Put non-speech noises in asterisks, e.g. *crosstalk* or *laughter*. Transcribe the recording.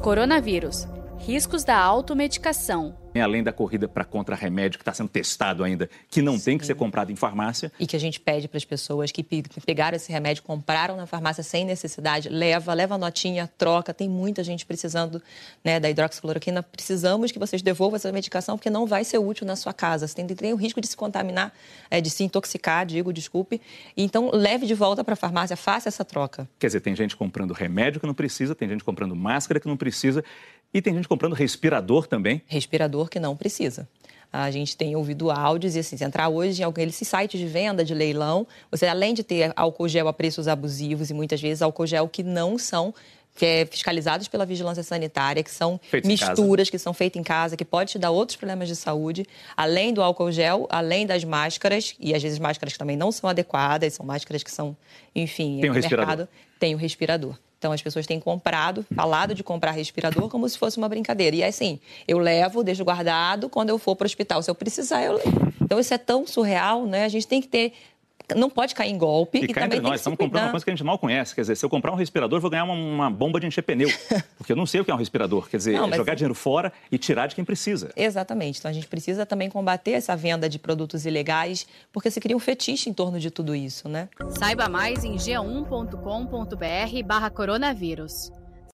Coronavírus. Riscos da automedicação. Além da corrida para contra-remédio que está sendo testado ainda, que não Sim. tem que ser comprado em farmácia. E que a gente pede para as pessoas que pegaram esse remédio, compraram na farmácia sem necessidade, leva, leva a notinha, troca. Tem muita gente precisando né, da hidroxicloroquina. Precisamos que vocês devolvam essa medicação, porque não vai ser útil na sua casa. Você tem, tem o risco de se contaminar, é, de se intoxicar, digo, desculpe. Então, leve de volta para a farmácia, faça essa troca. Quer dizer, tem gente comprando remédio que não precisa, tem gente comprando máscara que não precisa. E tem gente comprando respirador também. Respirador que não precisa. A gente tem ouvido áudios e assim, se entrar hoje em aqueles sites de venda, de leilão, você além de ter álcool gel a preços abusivos e muitas vezes álcool gel que não são que é fiscalizados pela vigilância sanitária, que são Feito misturas que são feitas em casa, que pode te dar outros problemas de saúde, além do álcool gel, além das máscaras, e às vezes máscaras que também não são adequadas, são máscaras que são, enfim, tem respirador. mercado, tem o respirador. Então, as pessoas têm comprado, falado de comprar respirador como se fosse uma brincadeira. E é assim, eu levo, deixo guardado, quando eu for para o hospital, se eu precisar, eu levo. Então, isso é tão surreal, né? A gente tem que ter não pode cair em golpe. E, e também entre nós, estamos comprando uma coisa que a gente mal conhece. Quer dizer, se eu comprar um respirador, eu vou ganhar uma, uma bomba de encher pneu. *laughs* porque eu não sei o que é um respirador. Quer dizer, não, mas... jogar dinheiro fora e tirar de quem precisa. Exatamente. Então a gente precisa também combater essa venda de produtos ilegais, porque se cria um fetiche em torno de tudo isso, né? Saiba mais em g1.com.br barra coronavírus.